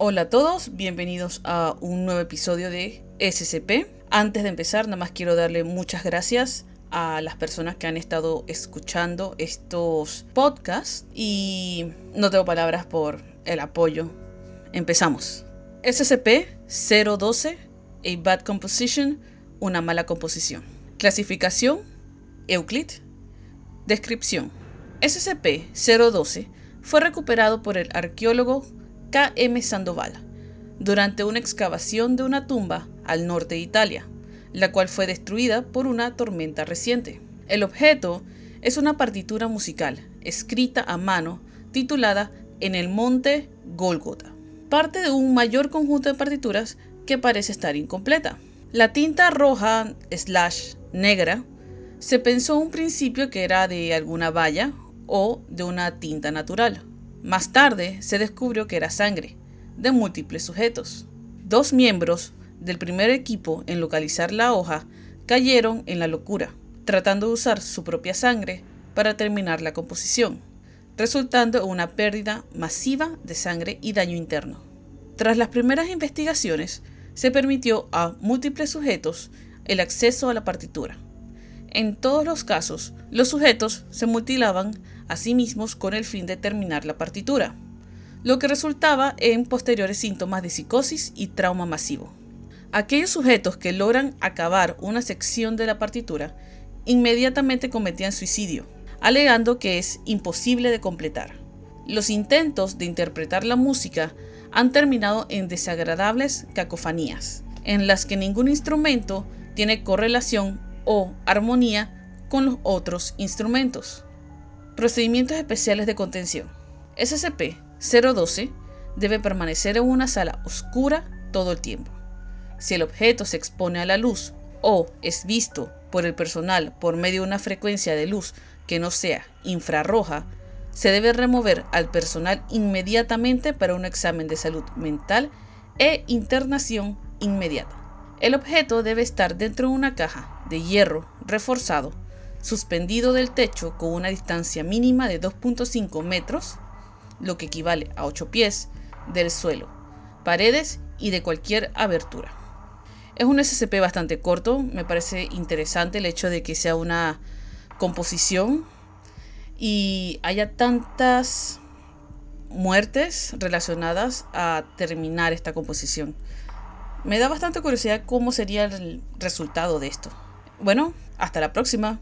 Hola a todos, bienvenidos a un nuevo episodio de SCP. Antes de empezar, nada más quiero darle muchas gracias a las personas que han estado escuchando estos podcasts y no tengo palabras por el apoyo. Empezamos. SCP-012, a bad composition, una mala composición. Clasificación, Euclid. Descripción. SCP-012 fue recuperado por el arqueólogo K.M. Sandoval durante una excavación de una tumba al norte de Italia, la cual fue destruida por una tormenta reciente. El objeto es una partitura musical escrita a mano titulada En el monte Golgota, parte de un mayor conjunto de partituras que parece estar incompleta. La tinta roja slash negra se pensó en un principio que era de alguna valla o de una tinta natural. Más tarde se descubrió que era sangre, de múltiples sujetos. Dos miembros del primer equipo en localizar la hoja cayeron en la locura, tratando de usar su propia sangre para terminar la composición, resultando en una pérdida masiva de sangre y daño interno. Tras las primeras investigaciones, se permitió a múltiples sujetos el acceso a la partitura. En todos los casos, los sujetos se mutilaban a sí mismos con el fin de terminar la partitura, lo que resultaba en posteriores síntomas de psicosis y trauma masivo. Aquellos sujetos que logran acabar una sección de la partitura inmediatamente cometían suicidio, alegando que es imposible de completar. Los intentos de interpretar la música han terminado en desagradables cacofonías, en las que ningún instrumento tiene correlación o armonía con los otros instrumentos. Procedimientos especiales de contención. SCP-012 debe permanecer en una sala oscura todo el tiempo. Si el objeto se expone a la luz o es visto por el personal por medio de una frecuencia de luz que no sea infrarroja, se debe remover al personal inmediatamente para un examen de salud mental e internación inmediata. El objeto debe estar dentro de una caja de hierro reforzado suspendido del techo con una distancia mínima de 2.5 metros, lo que equivale a 8 pies, del suelo, paredes y de cualquier abertura. Es un SCP bastante corto, me parece interesante el hecho de que sea una composición y haya tantas muertes relacionadas a terminar esta composición. Me da bastante curiosidad cómo sería el resultado de esto. Bueno, hasta la próxima.